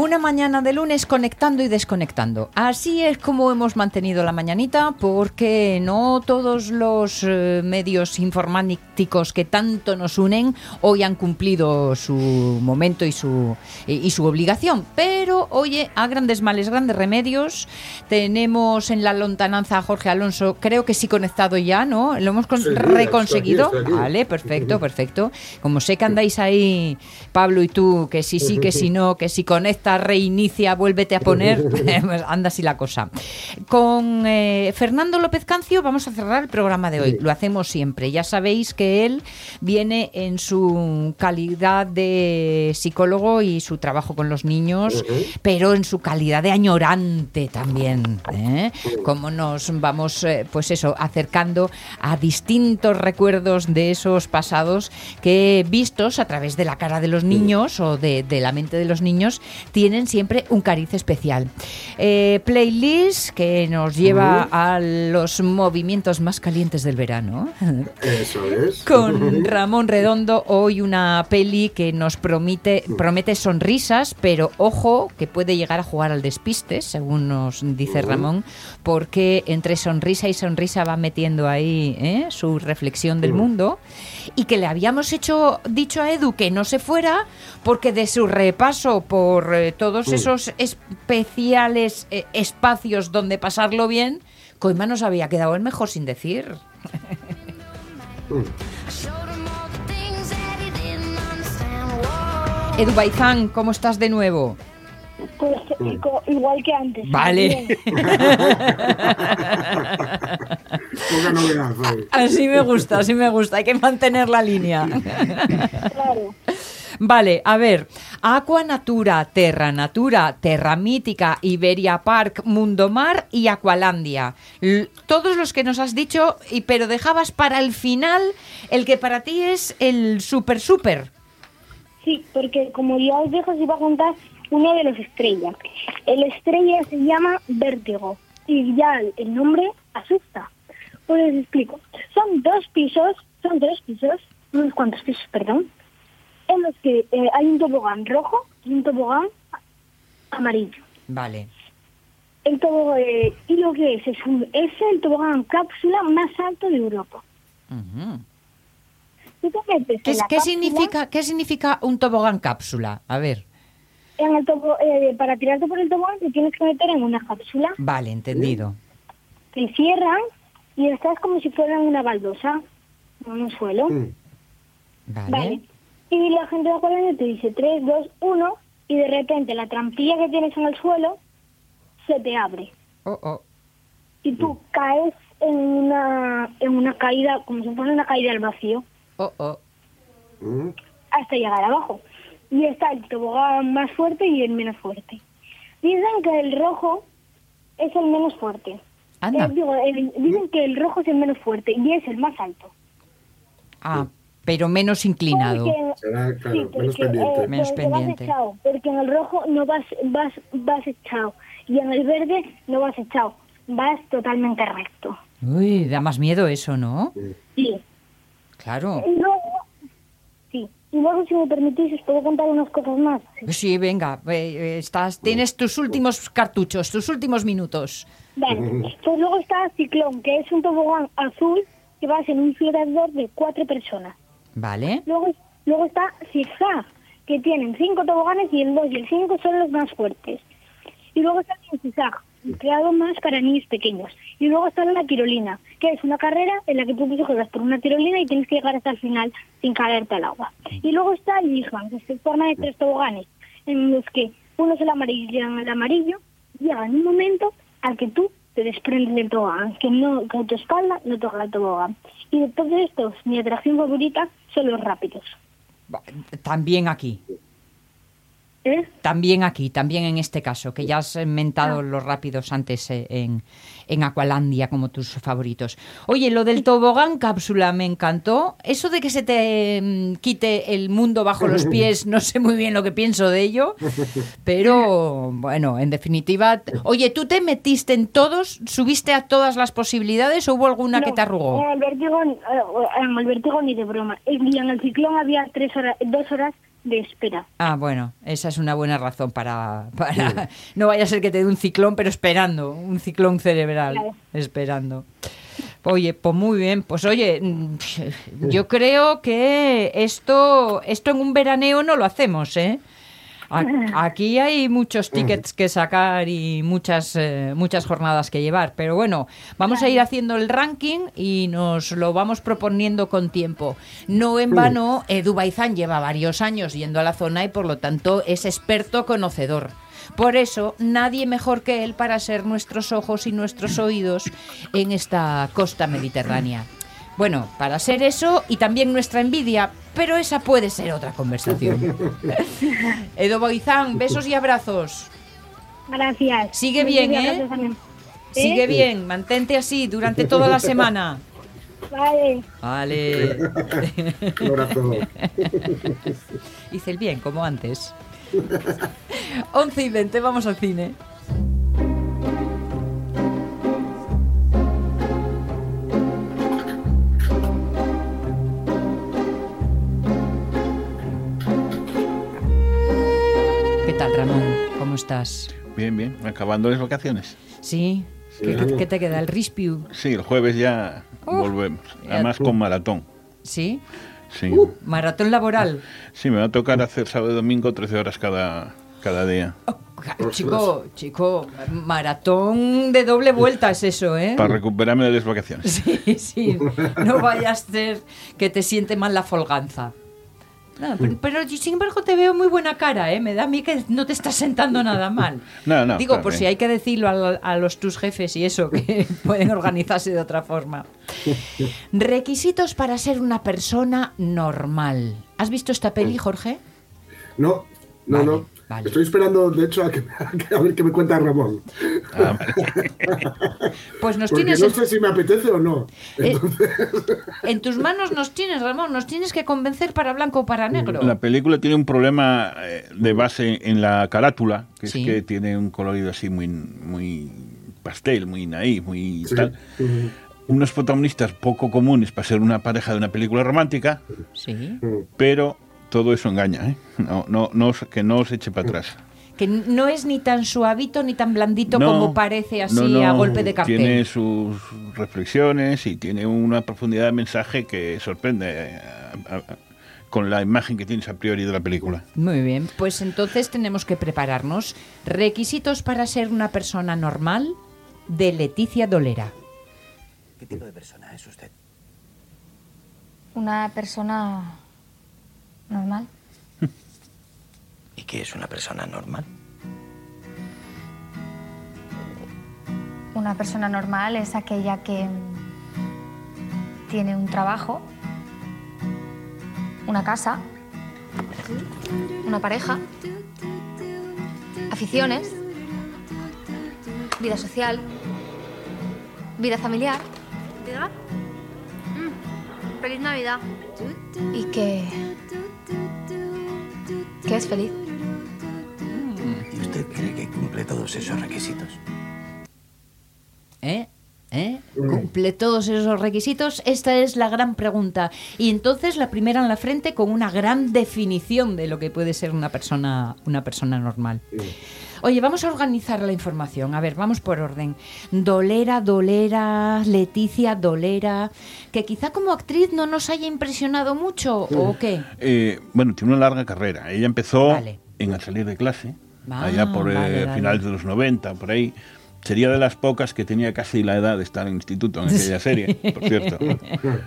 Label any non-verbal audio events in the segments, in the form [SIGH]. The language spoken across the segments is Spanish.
Una mañana de lunes conectando y desconectando. Así es como hemos mantenido la mañanita porque no todos los eh, medios informáticos que tanto nos unen hoy han cumplido su momento y su, y, y su obligación. Pero, oye, a grandes males, grandes remedios, tenemos en la lontananza a Jorge Alonso, creo que sí conectado ya, ¿no? Lo hemos con- Sí, reconseguido. está aquí, está aquí. Vale, perfecto, perfecto. Como sé que andáis ahí, Pablo y tú, que sí, sí, que [LAUGHS] sí, no, que si conecta, reinicia, vuélvete a poner, [LAUGHS] pues anda así la cosa. Con eh, Fernando López Cancio vamos a cerrar el programa de hoy. Lo hacemos siempre. Ya sabéis que él viene en su calidad de psicólogo y su trabajo con los niños, pero en su calidad de añorante también. ¿eh? Como nos vamos, eh, pues eso, acercando a distintos recuerdos de esos pasados que vistos a través de la cara de los niños o de, de la mente de los niños tienen siempre un cariz especial. Eh, playlist que nos lleva a los movimientos más calientes del verano. Eso es. Con Ramón Redondo, hoy una peli que nos promete, promete sonrisas, pero ojo, que puede llegar a jugar al despiste, según nos dice Ramón, porque entre sonrisa y sonrisa va metiendo ahí ¿eh? su reflexión del mundo. Y que le habíamos hecho dicho a Edu que no se fuera, porque de su repaso por eh, todos esos especiales eh, espacios donde pasarlo bien, Coima nos había quedado el mejor sin decir. [LAUGHS] Edu Baizán, ¿cómo estás de nuevo? Pues igual que antes. [LAUGHS] Vale. Así me gusta, así me gusta. Hay que mantener la línea. Claro. [LAUGHS] Vale, a ver. Aqua Natura, Terra Natura, Terra Mítica, Iberia Park, Mundo Mar y Aqualandia. Todos los que nos has dicho, y, pero dejabas para el final el que para ti es el super super. Sí, porque como ya os dejo, os iba a contar uno de los estrellas. El estrella se llama Vértigo y ya el nombre asusta. Pues os explico. Son dos pisos, son tres pisos, unos cuantos pisos, perdón, en los que eh, hay un tobogán rojo y un tobogán amarillo. Vale. El tobogán, eh, y lo que es, es, un- es el tobogán cápsula más alto de Europa. ¿Qué, en la qué cápsula- significa, ¿Qué significa un tobogán cápsula? A ver. En el tobo- eh, para tirarte por el tobogán te tienes que meter en una cápsula, Vale, entendido. te cierran y estás como si fuera una baldosa en un suelo. Mm. Vale. Vale. Y la gente de Aqualandia te dice 3, 2, 1 y de repente la trampilla que tienes en el suelo se te abre Oh, oh. y tú caes en una, en una caída, como si fuera una caída al vacío, Oh, oh. Mm. hasta llegar abajo. Y está el tobogán más fuerte y el menos fuerte. Dicen que el rojo es el menos fuerte. Anda. Eh, digo, el- dicen que el rojo es el menos fuerte y es el más alto. Ah, pero menos inclinado. Porque- Será, claro, sí, menos porque, pendiente. eh, Menos porque vas pendiente. echado, porque en el rojo no vas, vas, vas echado y en el verde no vas echado, vas totalmente recto. Uy, da más miedo eso, ¿no? Sí. Claro. Y luego, sí. Y luego, si me permitís, os puedo contar unas cosas más. Sí, venga, eh, eh, estás, tienes tus últimos cartuchos, tus últimos minutos. Vale. [LAUGHS] Pues luego está Ciclón, que es un tobogán azul que vas en un flotador de cuatro personas. ¿Vale? Luego, luego está Zigzag, que tienen cinco toboganes y el 2 y el 5 son los más fuertes. Y luego está el Zigzag, creado más para niños pequeños. Y luego está la tirolina, que es una carrera en la que tú juegas por una tirolina y tienes que llegar hasta el final sin caerte al agua. Y luego está el Isman, que se forma de tres toboganes, en los que uno es el amarillo, el amarillo llega en un momento al que tú te desprendes del tobogán, que no que tu espalda no toca el tobogán. Y de todos estos, mi atracción favorita son los rápidos. También aquí. ¿Eh? También aquí, también en este caso, que ya has mentado los rápidos antes eh, en, en Aqualandia como tus favoritos. Oye, lo del tobogán cápsula me encantó. Eso de que se te mm, quite el mundo bajo los [LAUGHS] pies, no sé muy bien lo que pienso de ello, pero bueno, en definitiva. Oye, ¿tú te metiste en todos? ¿Subiste a todas las posibilidades o hubo alguna que te arrugó? El vértigo, eh, el vértigo ni de broma. En el ciclón había tres horas, dos horas de espera. Ah, bueno, esa es una buena razón para, para... [LAUGHS] No vaya a ser que te dé un ciclón, pero esperando, un ciclón cerebral, Claro. esperando. Oye, pues muy bien, pues oye, mm, yo creo que esto, esto en un veraneo no lo hacemos, ¿eh? Aquí hay muchos tickets que sacar y muchas, eh, muchas jornadas que llevar, pero bueno, vamos a ir haciendo el ranking y nos lo vamos proponiendo con tiempo. No en vano, Edu Baizán lleva varios años yendo a la zona y por lo tanto es experto conocedor. Por eso, nadie mejor que él para ser nuestros ojos y nuestros oídos en esta costa mediterránea. Bueno, para ser eso y también nuestra envidia, pero esa puede ser otra conversación. [LAUGHS] Edo Boizán, besos y abrazos. Gracias. Sigue bien, ¿eh? Sigue bien, mantente así durante [LAUGHS] toda la semana. Vale. Vale. [LAUGHS] Un abrazo. Hice el bien, como antes. 11 y 20, vamos al cine. Tal, Ramón? ¿Cómo estás? Bien, bien. Acabando las vacaciones. ¿Sí? ¿Qué, te queda? ¿El Rispiu? Sí, el jueves ya Oh, volvemos. ya- Además con maratón. ¿Sí? Sí. Maratón laboral. Sí, me va a tocar hacer sábado y domingo 13 horas cada, cada día. Oh, chico, chico, maratón de doble vuelta es eso, ¿eh? Para recuperarme de las vacaciones. Sí, sí, no vaya a ser que te siente mal la folganza. No, pero, pero sin embargo te veo muy buena cara, ¿eh? Me da a mí que no te estás sentando nada [LAUGHS] mal. No, no, Digo, por bien. si hay que decirlo a, a los tus jefes y eso, que [LAUGHS] pueden organizarse de otra forma. Requisitos para ser una persona normal. ¿Has visto esta peli, Jorge? No, no, Vale, no. Vale. Estoy esperando, de hecho, a, que, a ver qué me cuenta Ramón. Ah, vale. [LAUGHS] Pues nos Porque tienes... no sé si me apetece o no. Eh, en tus manos nos tienes, Ramón, nos tienes que convencer para blanco o para negro. La película tiene un problema eh, de base en la carátula, que Sí. es que tiene un colorido así muy, muy pastel, muy naif, muy Sí. tal. Unos protagonistas poco comunes para ser una pareja de una película romántica, Sí. pero todo eso engaña, ¿eh? No, no, que no os eche para atrás. Que no es ni tan suavito ni tan blandito No, como parece así no, no, a golpe de cartel. Tiene sus reflexiones y tiene una profundidad de mensaje que sorprende a- a- con la imagen que tienes a priori de la película. Muy bien, pues entonces tenemos que prepararnos. Requisitos para ser una persona normal de Leticia Dolera. ¿Qué tipo de persona es usted? Una persona normal. ¿Y qué es una persona normal? Una persona normal es aquella que tiene un trabajo, una casa, una pareja, aficiones, vida social, vida familiar. ¿Navidad? Mm, Feliz Navidad. y que que es feliz. ¿Y usted cree que cumple todos esos requisitos? ¿Eh? ¿Eh? ¿Cumple todos esos requisitos? Esta es la gran pregunta. Y entonces la primera en la frente con una gran definición de lo que puede ser una persona, una persona normal. Oye, vamos a organizar la información. A ver, vamos por orden. Dolera, Dolera, Leticia, Dolera, que quizá como actriz no nos haya impresionado mucho, ¿o qué? Eh, bueno, tiene una larga carrera. Ella empezó Vale. en Al salir de clase, Ah, allá por eh, vale. finales de los 90, por ahí. Sería de las pocas que tenía casi la edad de estar en instituto en aquella serie, por cierto.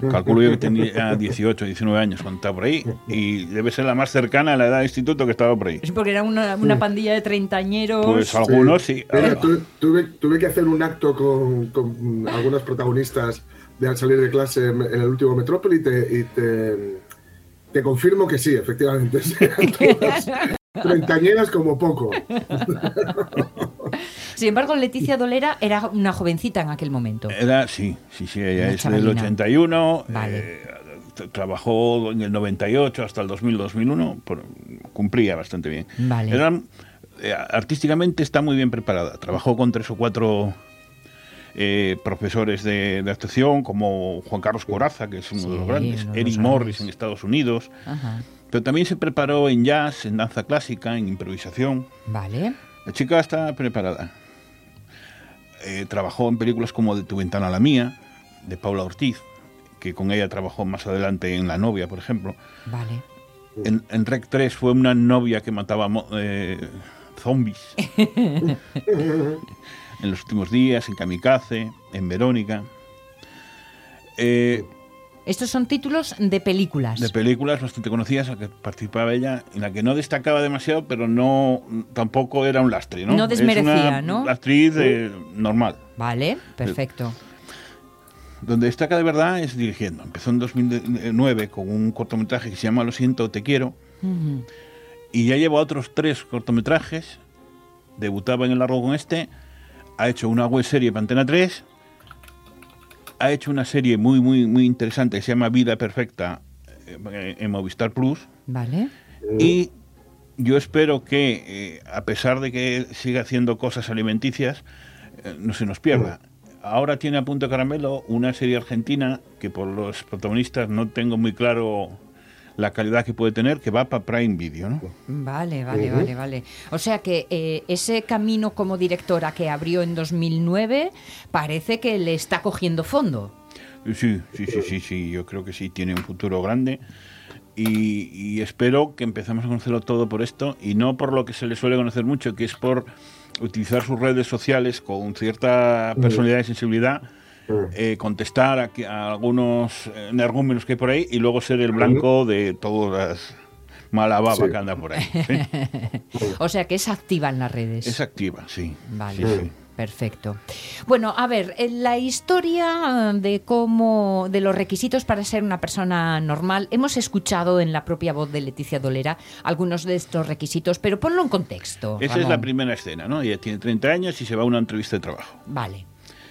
Calculo yo que tenía 18, 19 años cuando estaba por ahí y debe ser la más cercana a la edad de instituto que estaba por ahí. Sí, porque era una, una pandilla de treintañeros. Pues algunos sí. Mira, tu- tuve, tuve que hacer un acto con, con algunas protagonistas de al salir de clase en, en el último Metrópoli y te, y te, te confirmo que sí, efectivamente. [LAUGHS] [LAUGHS] Treintañeras como poco. [LAUGHS] Sin embargo, Leticia Dolera era una jovencita en aquel momento. Era, sí, sí, sí, ella Una es del chavalina. 81, Vale. eh, trabajó en el 98 hasta el 2000-2001, por- cumplía bastante bien. Vale. Era, eh, artísticamente está muy bien preparada, trabajó con tres o cuatro eh, profesores de, de actuación, como Juan Carlos Coraza, que es uno Sí, de los grandes, Eric Morris en Estados Unidos, Ajá. pero también se preparó en jazz, en danza clásica, en improvisación. Vale. La chica está preparada. Eh, trabajó en películas como De tu ventana a la mía, de Paula Ortiz, que con ella trabajó más adelante en La novia, por ejemplo. Vale. En, en Rec 3 fue una novia que mataba eh, zombies. [LAUGHS] en los últimos días, en Kamikaze, en Verónica. Eh, Estos son títulos de películas. de películas bastante conocidas en las que participaba ella, en la que no destacaba demasiado, pero no tampoco era un lastre, ¿no? No desmerecía, es una ¿no? actriz eh, normal. Vale, perfecto. Donde destaca de verdad es dirigiendo. Empezó en 2009 con un cortometraje que se llama Lo siento, te quiero. Y ya lleva otros tres cortometrajes. Debutaba en el largo con este. Ha hecho una web serie para Antena 3. Ha hecho una serie muy, muy, muy interesante que se llama Vida Perfecta eh, en Movistar Plus. Vale. Y yo espero que, eh, a pesar de que siga haciendo cosas alimenticias, eh, no se nos pierda. Ahora tiene a punto caramelo una serie argentina que por los protagonistas no tengo muy claro la calidad que puede tener, que va para Prime Video, ¿no? Vale, vale, vale, vale. O sea que eh, ese camino como directora que abrió en 2009 parece que le está cogiendo fondo. Sí, sí, sí, sí, sí, yo creo que sí, tiene un futuro grande. Y, y espero que empecemos a conocerlo todo por esto y no por lo que se le suele conocer mucho, que es por utilizar sus redes sociales con cierta personalidad y sensibilidad, eh, contestar a, que- a algunos eh, energúmenos que hay por ahí y luego ser el blanco de todas las mala baba Sí. que anda por ahí. [LAUGHS] ¿sí? O sea que es activa en las redes. Es activa, sí. Vale, Sí, sí. perfecto. Bueno, a ver, en la historia de cómo, de los requisitos para ser una persona normal, hemos escuchado en la propia voz de Leticia Dolera algunos de estos requisitos, pero ponlo en contexto. Esa es la primera escena, ¿no? Ella tiene 30 años y se va a una entrevista de trabajo. Vale.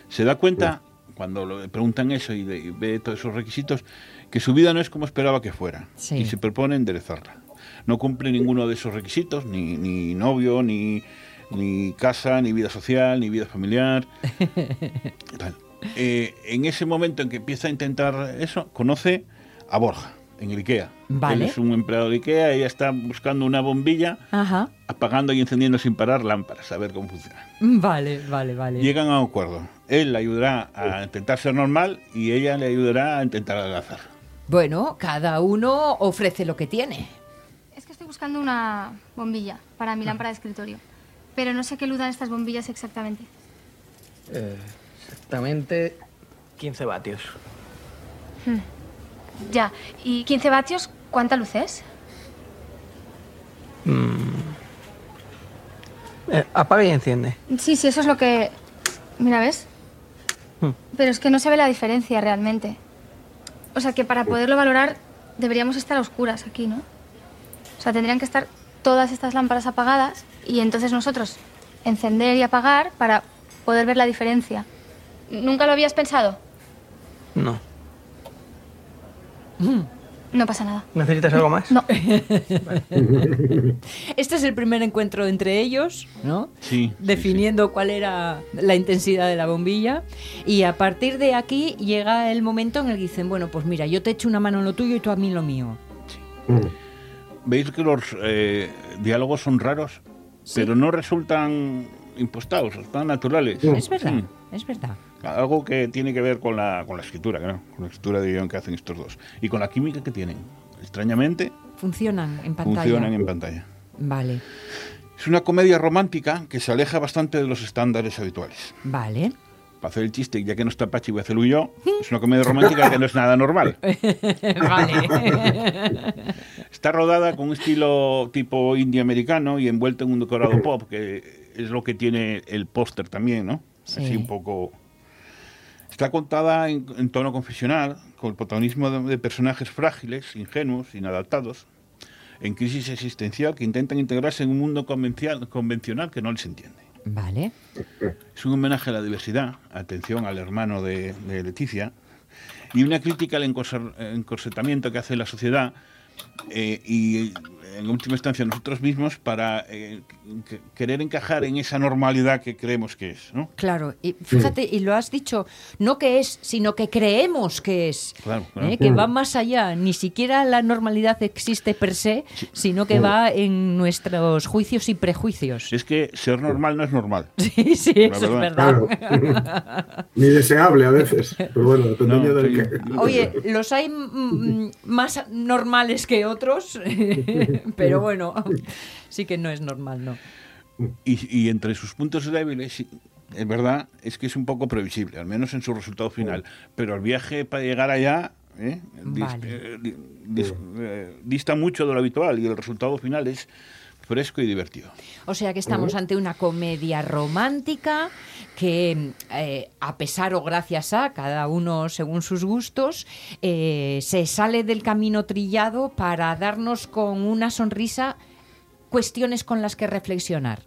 se da cuenta, cuando le preguntan eso y, de- y ve todos esos requisitos, que su vida no es como esperaba que fuera. Sí. Y se propone enderezarla. No cumple ninguno de esos requisitos, ni, ni novio, ni, ni casa, ni vida social, ni vida familiar. [LAUGHS] Tal. Eh, en ese momento en que empieza a intentar eso, conoce a Borja, en el IKEA. Vale. Él es un empleado de IKEA, ella está buscando una bombilla, Ajá. apagando y encendiendo sin parar lámparas, a ver cómo funciona. Vale, vale, vale. Llegan a un acuerdo. Él le ayudará a intentar ser normal y ella le ayudará a intentar adelgazar. Bueno, cada uno ofrece lo que tiene. Es que estoy buscando una bombilla para mi lámpara de escritorio. Pero no sé qué luz dan estas bombillas exactamente. Eh, exactamente 15 vatios. Ya, ¿y 15 vatios cuánta luz es? Eh, apaga y enciende. Sí, sí, eso es lo que... Mira, ¿ves? Hmm. Pero es que no se ve la diferencia realmente. O sea que para poderlo valorar deberíamos estar a oscuras aquí, ¿no? O sea, tendrían que estar todas estas lámparas apagadas y entonces nosotros encender y apagar para poder ver la diferencia. ¿Nunca lo habías pensado? No. No pasa nada. ¿Necesitas algo más? No. [LAUGHS] Este es el primer encuentro entre ellos, ¿no? Sí. Definiendo cuál era la intensidad de la bombilla. Y a partir de aquí llega el momento en el que dicen, bueno, pues mira, yo te echo una mano en lo tuyo y tú a mí en lo mío. ¿Veis que los eh, diálogos son raros? Pero no resultan impostados, están naturales. Es verdad, Sí. es verdad. Algo que tiene que ver con la, con la escritura, claro, con la escritura de guion que hacen estos dos. Y con la química que tienen. Extrañamente, Funcionan en pantalla. funcionan en pantalla. Vale. Es una comedia romántica que se aleja bastante de los estándares habituales. Vale. Para hacer el chiste, ya que no está Pachi, voy a hacerlo yo. Es una comedia romántica que no es nada normal. [LAUGHS] vale. Está rodada con un estilo tipo indie americano y envuelta en un decorado [LAUGHS] pop, que es lo que tiene el póster también, ¿no? Sí. Así un poco... Está contada en, en tono confesional, con el protagonismo de, de personajes frágiles, ingenuos, inadaptados, en crisis existencial que intentan integrarse en un mundo convencional que no les entiende. Vale. Es un homenaje a la diversidad, atención al hermano de, de Leticia, y una crítica al encorsetamiento que hace la sociedad eh, y, en última instancia, nosotros mismos para eh, que- querer encajar en esa normalidad que creemos que es. ¿no? Claro, y fíjate, y lo has dicho, no que es, sino que creemos que es. Claro, claro. ¿eh? Que va más allá, ni siquiera la normalidad existe per se, sino que va en nuestros juicios y prejuicios. Es que ser normal no es normal. [LAUGHS] Sí, sí, La eso es verdad. verdad. [LAUGHS] Ni deseable a veces. Pero bueno, dependiendo No, del sí. que. Oye, los hay más normales que otros, [LAUGHS] [LAUGHS] pero bueno, sí que no es normal, ¿no? Y, y entre sus puntos débiles, es verdad, es que es un poco previsible, al menos en su resultado final. Pero el viaje para llegar allá ¿eh? Dis- Vale. eh, di- dis- eh, dista mucho de lo habitual y el resultado final es fresco y divertido. O sea que estamos ante una comedia romántica que, eh, a pesar o gracias a, cada uno según sus gustos, eh, se sale del camino trillado para darnos con una sonrisa cuestiones con las que reflexionar.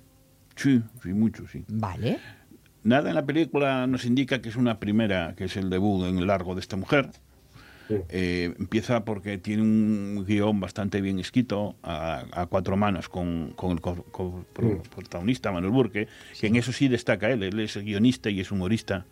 Sí, sí, mucho, sí. Vale. Nada en la película nos indica que es una primera, que es el debut en el largo de esta mujer. Eh, empieza porque tiene un guion bastante bien escrito a, a cuatro manos con, con el co- co- pro- protagonista Manuel Burke, que en eso sí destaca él, él es guionista y es humorista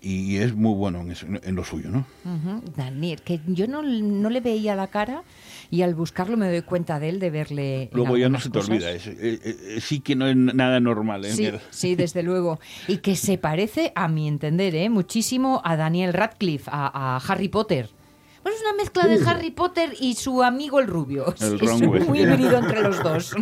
y es muy bueno en, eso- en lo suyo, ¿no? Ujú. Daniel, que yo no, no le veía la cara y al buscarlo me doy cuenta de él, de verle. en Luego ya no se te cosas. olvida, es- eh, eh, sí que no es nada normal. ¿eh? Sí, sí, desde luego. Y que se parece, a mi entender, ¿eh? muchísimo a Daniel Radcliffe, a, a Harry Potter. Bueno, es una mezcla de Harry Potter y su amigo el rubio. El es Weasley. híbrido entre los [LAUGHS] dos.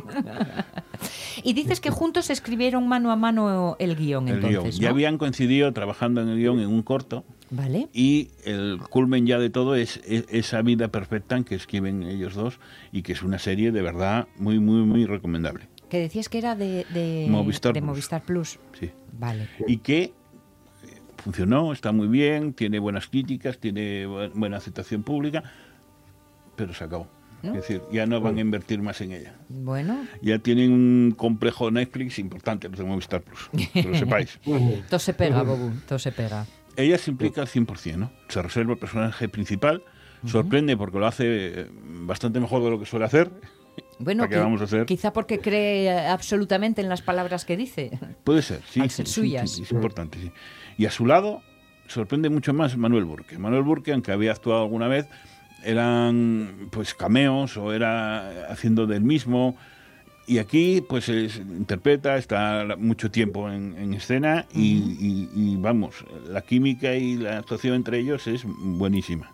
y dices que juntos escribieron mano a mano el guion, El entonces, guion. ¿no? Ya habían coincidido trabajando en el guion en un corto ¿Vale? y el culmen ya de todo es, esa vida perfecta que escriben ellos dos y que es una serie de verdad muy, muy, muy recomendable. Que decías que era de, de Movistar de Plus. Movistar Plus. Sí. Vale. Y que eh, funcionó, está muy bien, tiene buenas críticas, tiene bu- buena aceptación pública, pero se acabó. ¿No? Es decir, ya no van a invertir más en ella. Bueno, Ya tienen un complejo Netflix importante, los de Movistar Plus, que lo [LAUGHS] sepáis. todo se pega, Bobu, todo se pega. Ella se implica al 100%, ¿no? Se reserva el personaje principal, sorprende porque lo hace eh, bastante mejor de lo que suele hacer. [LAUGHS] Bueno, quizá porque cree absolutamente en las palabras que dice. Puede ser, sí. Al ser sí, suyas. sí, es importante, sí. Y a su lado sorprende mucho más Manuel Burke. Manuel Burke, aunque había actuado alguna vez, eran pues cameos o era haciendo del mismo. Y aquí pues es- interpreta, está mucho tiempo en, en escena y, y- y, vamos, la química y la actuación entre ellos es buenísima.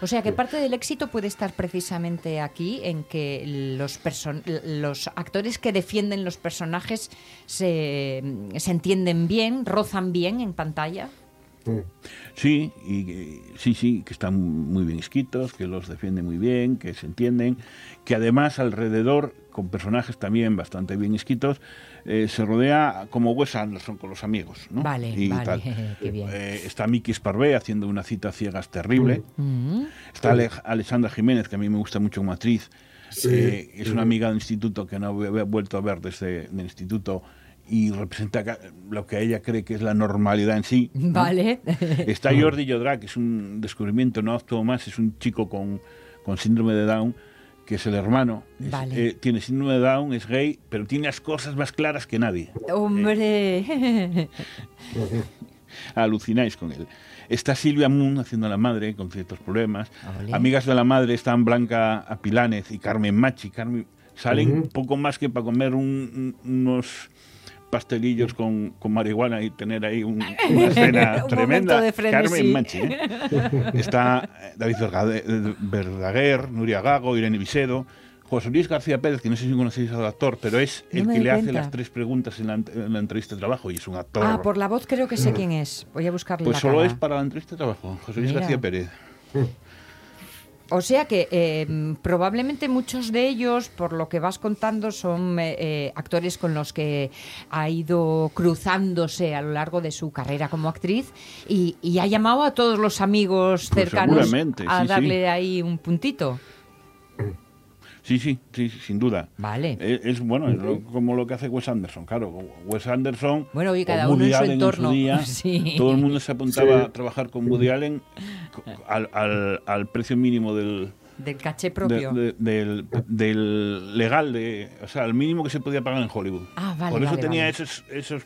O sea que parte del éxito puede estar precisamente aquí, en que los, person- los actores que defienden los personajes se, se entienden bien, rozan bien en pantalla. Sí, y, sí, sí, que están muy bien escritos, que los defienden muy bien, que se entienden, que además alrededor, con personajes también bastante bien escritos, eh, se rodea como Wes Anderson con los amigos, ¿no? Vale, Y vale, tal. [LAUGHS] qué bien. Eh, está Mickey Sparvé haciendo una cita ciegas terrible. Mm. Está Ale- Alexandra Jiménez, que a mí me gusta mucho como actriz. Sí. Eh, es una amiga del instituto que no he he vuelto a ver desde el instituto y representa lo que ella cree que es la normalidad en sí. ¿no? Vale. Está [LAUGHS] Jordi Yodra, que es un descubrimiento, no actuó más, es un chico con, con síndrome de Down, que es el hermano. Es- eh, tiene síndrome de Down, es gay, pero tiene las cosas más claras que nadie. Hombre. Alucináis con él. Está Silvia Moon haciendo a la madre con ciertos problemas. Amigas de la madre están Blanca Apilánez y Carmen Machi. Carmen, salen poco más que para comer un- un- unos pastelillos con, con marihuana y tener ahí un- [LAUGHS] una escena Un tremenda. de. Carmen Machi. ¿eh? [LAUGHS] Está eh, David eh, Verdaguer, Nuria Gago, Irene Visedo. José Luis García Pérez, que no sé si conocéis al actor, pero es No el que le hace cuenta. las tres preguntas en la, en la entrevista de trabajo y es un actor. Ah, por la voz creo que sé quién es. Voy a buscarle pues la solo cara. es para la entrevista de trabajo, José Luis Mira. García Pérez. [LAUGHS] O sea que eh, probablemente muchos de ellos, por lo que vas contando, son eh, eh, actores con los que ha ido cruzándose a lo largo de su carrera como actriz y, y ha llamado a todos los amigos Pues cercanos a sí, sí. darle ahí un puntito. Sí, sí, sí, sin duda. Vale. Es, es, bueno, es lo- como lo que hace Wes Anderson, claro. Wes Anderson, Bueno, oye, cada uno en su entorno. día, [LAUGHS] Sí. todo el mundo se apuntaba Sí. a trabajar con Woody Allen al, al- al precio mínimo del, Del caché propio. de- del, del legal, de, o sea, el mínimo que se podía pagar en Hollywood. Ah, vale, Por eso vale, tenía vale. esos, esos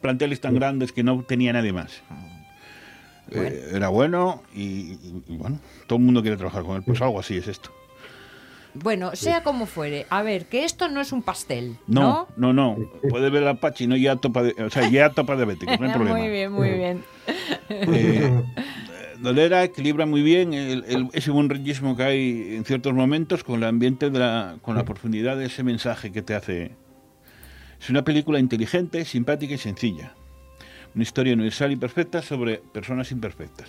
planteles tan grandes que no tenía nadie más. Eh, era bueno y, y- y bueno, todo el mundo quiere trabajar con él. Pues algo así es esto. Bueno, sea como fuere, a ver, que esto no es un pastel, ¿no? No, no, no. Puede ver a Pachi, no ya topa, de, o sea, ya topa diabético, no hay [LAUGHS] problema. muy bien, muy bien. Eh, Dolera equilibra muy bien el- el- ese buen ritmo que hay en ciertos momentos con el ambiente, de la, con la profundidad de ese mensaje que te hace. Es una película inteligente, simpática y sencilla. Una historia universal y perfecta sobre personas imperfectas.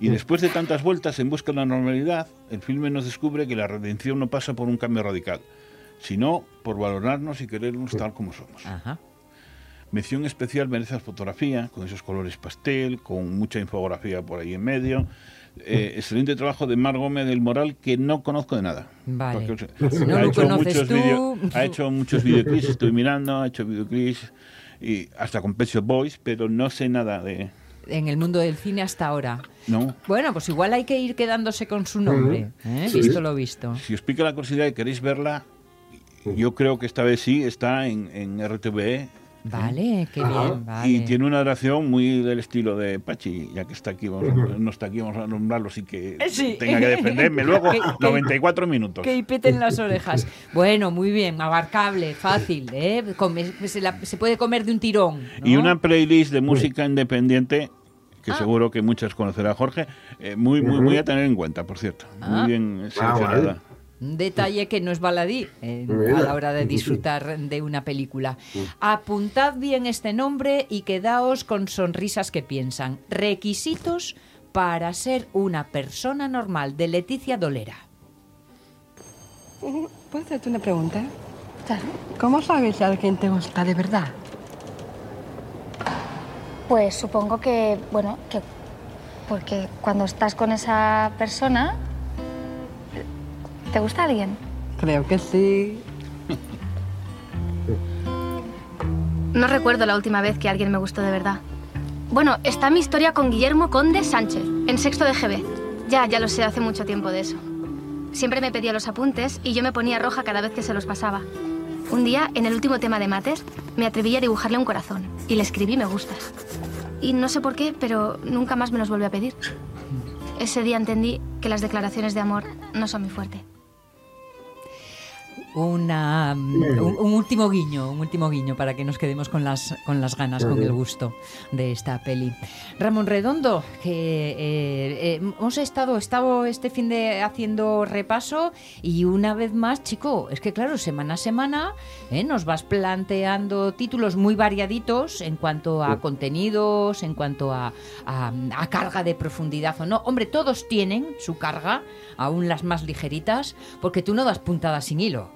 Y después de tantas vueltas en busca de la normalidad, el filme nos descubre que la redención no pasa por un cambio radical, sino por valorarnos y querernos tal como somos. Ajá. Mención especial merece la fotografía, con esos colores pastel, con mucha infografía por ahí en medio. Eh, excelente trabajo de Mar Gómez del Moral, que no conozco de nada. Vale. Porque, o sea, [LAUGHS] Si no lo conoces muchos tú. video- ha [LAUGHS] hecho muchos videoclips, estoy mirando, ha hecho videoclips, y hasta con Shop Boys, pero no sé nada de... En el mundo del cine hasta ahora. No. Bueno, pues igual hay que ir quedándose con su nombre, ¿eh? Sí. visto lo visto. Si os pica la curiosidad y queréis verla, yo creo que esta vez sí, está en, en RTVE. Vale, qué bien, vale. Y tiene una oración muy del estilo de Pachi, ya que está aquí, vamos a- no está aquí, vamos a nombrarlo que Eh, sí. tenga que defenderme luego [LAUGHS] Que- que- 94 minutos. Que peten las [LAUGHS] orejas. Bueno, muy bien, abarcable, fácil, ¿eh? Come- se, la- se puede comer de un tirón. ¿no? Y una playlist de música independiente que Ah. seguro que muchas conocerá Jorge, eh, muy, muy, muy a tener en cuenta, por cierto. Ah. Muy bien Ah, seleccionada. vale. Un detalle que no es baladí eh, a la hora de disfrutar de una película. Apuntad bien este nombre y quedaos con sonrisas que piensan. Requisitos para ser una persona normal de Leticia Dolera. ¿Puedo hacerte una pregunta? Claro. ¿Cómo sabes si alguien te gusta de verdad? Pues supongo que, bueno, que porque cuando estás con esa persona, ¿te gusta alguien? Creo que sí. No recuerdo la última vez que alguien me gustó de verdad. Bueno, está mi historia con Guillermo Conde Sánchez, en sexto de GB. Ya, ya lo sé, hace mucho tiempo de eso. Siempre me pedía los apuntes y yo me ponía roja cada vez que se los pasaba. Un día, en el último tema de mates, me atreví a dibujarle un corazón y le escribí me gustas. Y no sé por qué, pero nunca más me los volvió a pedir. Ese día entendí que las declaraciones de amor no son mi fuerte. Una, un, un último guiño, un último guiño para que nos quedemos con las, con las ganas, con el gusto de esta peli. Ramón Redondo, que eh, eh, hemos estado, estado este fin de haciendo repaso y una vez más, chico, es que claro, semana a semana eh, nos vas planteando títulos muy variaditos en cuanto a contenidos, en cuanto a, a- a carga de profundidad o no. Hombre, todos tienen su carga, aún las más ligeritas, porque tú no das puntadas sin hilo.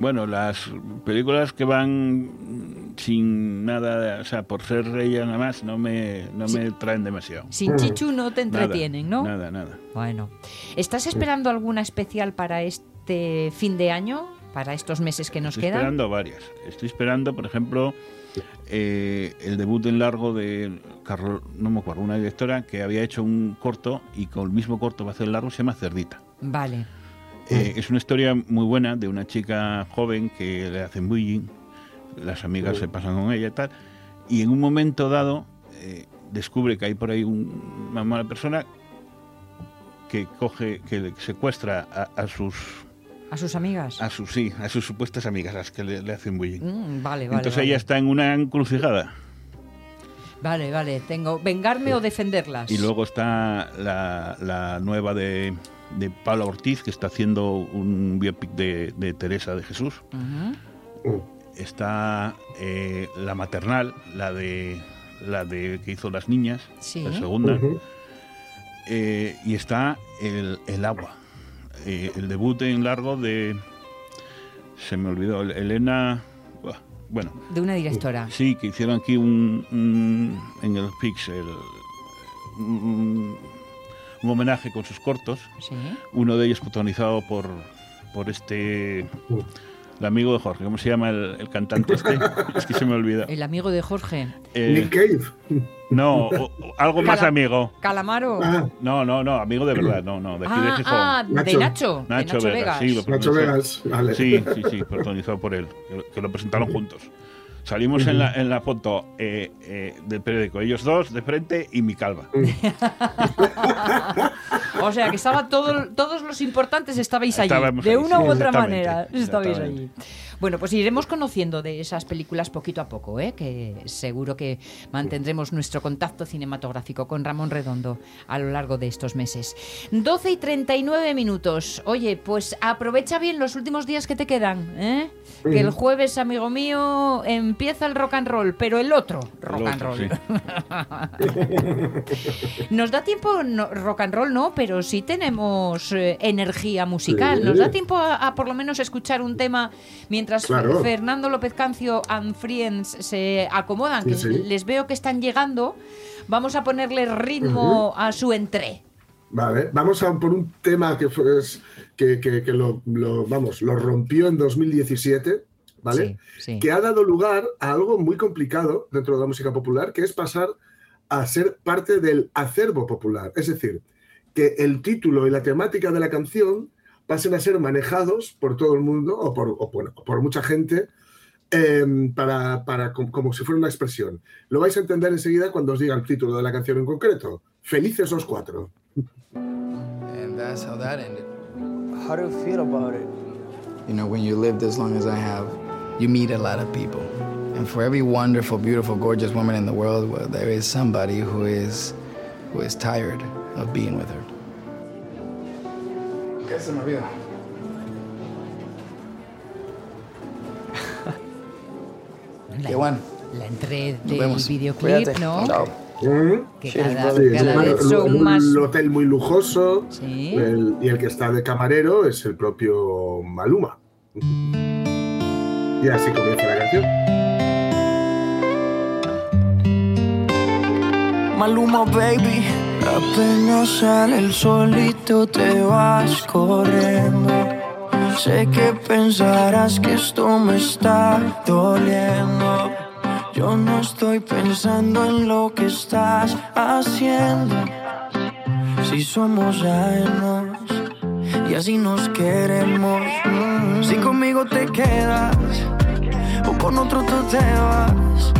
Bueno, las películas que van sin nada, o sea, por ser ella nada más, no me, no me traen demasiado. Sin chichu no te Nada, entretienen, ¿no? Nada, nada. Bueno. ¿Estás esperando alguna especial para este fin de año? ¿Para estos meses que nos Estoy quedan? esperando varias. Estoy esperando, por ejemplo, eh, el debut en largo de Carlos, no me acuerdo, una directora que había hecho un corto y con el mismo corto va a hacer el largo, se llama Cerdita. Vale. Eh, es una historia muy buena de una chica joven que le hacen bullying, las amigas se pasan con ella y tal, y en un momento dado eh, descubre que hay por ahí un- una mala persona que coge, que secuestra a, a sus, ¿A sus amigas? a sus, sí, a sus supuestas amigas, las que le, le hacen bullying. Mm, vale, vale. Entonces vale. ella está en una encrucijada. Vale, vale. Tengo vengarme o defenderlas. Y luego está la, la nueva de, de Paula Ortiz, que está haciendo un biopic de, de Teresa de Jesús. Está eh, la maternal, la de la de que hizo las niñas, Sí. la segunda. Eh, y está el, el agua, eh, el debut en largo de se me olvidó Elena, bueno, De una directora. Sí, que hicieron aquí un, un- en el Pixel un, un homenaje con sus cortos. Sí. Uno de ellos protagonizado por, por este el amigo de Jorge. ¿Cómo se llama el, el cantante este? [LAUGHS] es que se me olvida. El amigo de Jorge. Eh, Nick Cave. no, o- o algo más amigo. Calamaro. Ah, No, no, no, amigo de verdad, no, no, de aquí de Ah, Gijón. ah, de Nacho. Nacho. de Nacho, Nacho Vegas, Vegas. sí, lo Nacho. Vegas. Vale. Sí, sí, sí, protagonizado por él, que lo- que lo presentaron juntos. Salimos en, la, en la foto eh, eh, del periódico, ellos dos de frente y mi calva. [LAUGHS] O sea, que estaba todo, todos los importantes estabais allí. Estábamos de ahí, una sí, u otra manera estabais allí. Bueno, pues iremos conociendo de esas películas poquito a poco, ¿eh? que seguro que mantendremos nuestro contacto cinematográfico con Ramón Redondo a lo largo de estos meses. 12 y 39 minutos. Oye, pues aprovecha bien los últimos días que te quedan. ¿eh? Que el jueves, amigo mío, empieza el rock and roll, pero el otro rock El and roll. sí. [LAUGHS] Nos da tiempo, no, rock and roll no, pero sí tenemos eh, energía musical. Nos da tiempo a, a por lo menos escuchar un tema mientras Claro. Fernando López Cancio and Friends se acomodan, que Sí, les veo que están llegando. Vamos a ponerle ritmo a su entré. Vale, vamos a por un tema que fue, que, que- que lo, lo- vamos, lo rompió en 2017, ¿vale? Sí. Que ha dado lugar a algo muy complicado dentro de la música popular, que es pasar a ser parte del acervo popular. Es decir, que el título y la temática de la canción pasen a ser manejados por todo el mundo o por, o por- o por mucha gente eh, para, para- com- como si fuera una expresión. Lo vais a entender enseguida cuando os diga el título de la canción en concreto. Felices los cuatro. And that's how that ended. How do you feel about it? You know, when you lived as long as I have, you meet a lot of people. And for every wonderful, beautiful, gorgeous woman in the world, well, there is somebody who is who is tired of being with her. ¿Qué se me olvidó? Qué bueno. La entré del vemos. videoclip, Cuídate. ¿no? Chao. Que cada. Sí, cada un, vez un- son un más. hotel muy lujoso Sí. el- y el que está de camarero es el propio Maluma. Y así comienza la canción. Maluma, baby. Apenas sale el solito te vas corriendo. Sé que pensarás que esto me está doliendo. Yo no estoy pensando en lo que estás haciendo. Si somos ajenos y así nos queremos. Mm, Si conmigo te quedas o con otro tú te vas.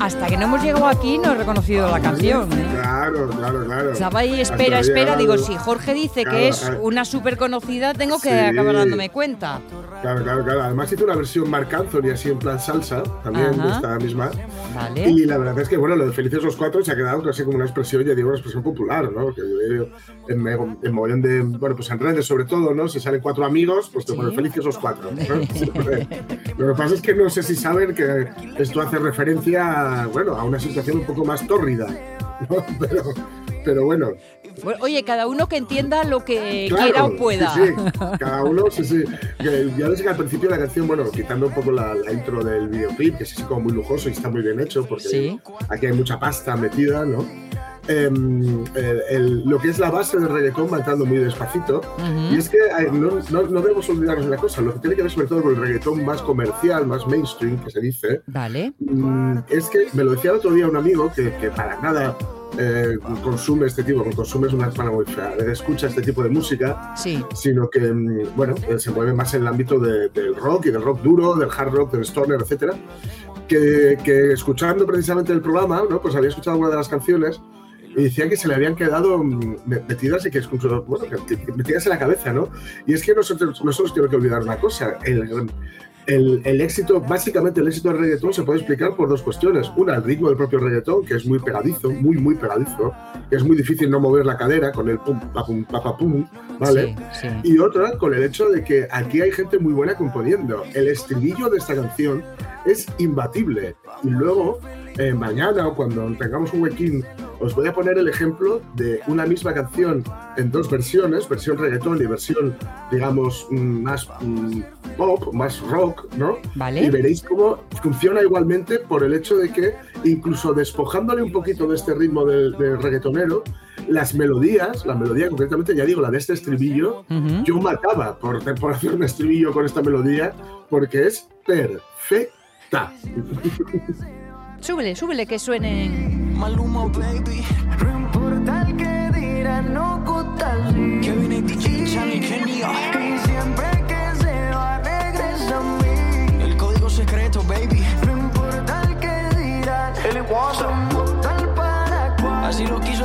hasta que no hemos llegado aquí no he reconocido la canción. ¿eh? Claro, claro, claro. Estaba ahí, espera, Hasta espera. Digo, si Jorge dice Claro, que es una súper conocida, tengo que Sí. acabar dándome cuenta. Claro, claro, claro. Además hizo una versión Marc Anthony así en plan salsa, también de esta misma. Vale. Y la verdad es que, bueno, lo de Felices los Cuatro se ha quedado casi como una expresión, ya digo, una expresión popular, ¿no? Que yo veo en, en mogollón de, bueno, pues en redes sobre todo, ¿no? Si salen cuatro amigos, pues te ponen Felices los Cuatro. [LAUGHS] Lo que pasa es que no sé si saben que esto hace referencia, bueno, a una situación un poco más tórrida, ¿no? [LAUGHS] Pero, pero bueno, oye, cada uno que entienda lo que Claro, quiera o pueda. Sí, sí, cada uno, sí, sí. Ya ves que al principio de la canción, bueno, quitando un poco la, la intro del videoclip, que es así como muy lujoso y está muy bien hecho, porque Sí. aquí hay mucha pasta metida, ¿no? Em, el- el- lo que es la base del reggaetón va entrando muy despacito. Ujú. Y es que eh, no, no, no debemos olvidarnos de una cosa, lo que tiene que ver sobre todo con el reggaetón más comercial, más mainstream, que se dice, Vale. Mm, es que me lo decía el otro día un amigo que, que para nada eh, consume este tipo, consume es una palabra muy fea, escucha este tipo de música, Sí. sino que, mm, bueno, eh, se mueve más en el ámbito de- del rock y del rock duro, del hard rock, del stoner, etcétera, que, que escuchando precisamente el programa, ¿no? Pues había escuchado una de las canciones y decía que se le habían quedado mm, me- metidas y que incluso, bueno, que metidas en la cabeza, ¿no? Y es que nosotros, nosotros tenemos que olvidar una cosa, el, el, el éxito, básicamente el éxito del reggaetón se puede explicar por dos cuestiones. Una, el ritmo del propio reggaetón, que es muy pegadizo, muy, muy pegadizo, que es muy difícil no mover la cadera con el pum, pa, pum, pa, pa, pum, ¿vale? Sí, sí. Y otra, con el hecho de que aquí hay gente muy buena componiendo. El estribillo de esta canción es imbatible. Y luego, eh, mañana o cuando tengamos un huequín, os voy a poner el ejemplo de una misma canción en dos versiones, versión reggaetón y versión, digamos, mm, más mm, pop, más rock, ¿no? Vale. Y veréis cómo funciona igualmente por el hecho de que, incluso despojándole un poquito de este ritmo del del reggaetonero, las melodías, la melodía concretamente, ya digo, la de este estribillo, Ujú. yo mataba por, por hacer un estribillo con esta melodía porque es perfecta. [LAUGHS] Súbele, súbele, que suenen. Maluma, baby. No importa el que dirán, no así. Kevin y DJ, Sammy, Kenia. Y siempre que se va, regresa a mí. El código secreto, baby. No importa el que dirán, para cual. Así lo quiso.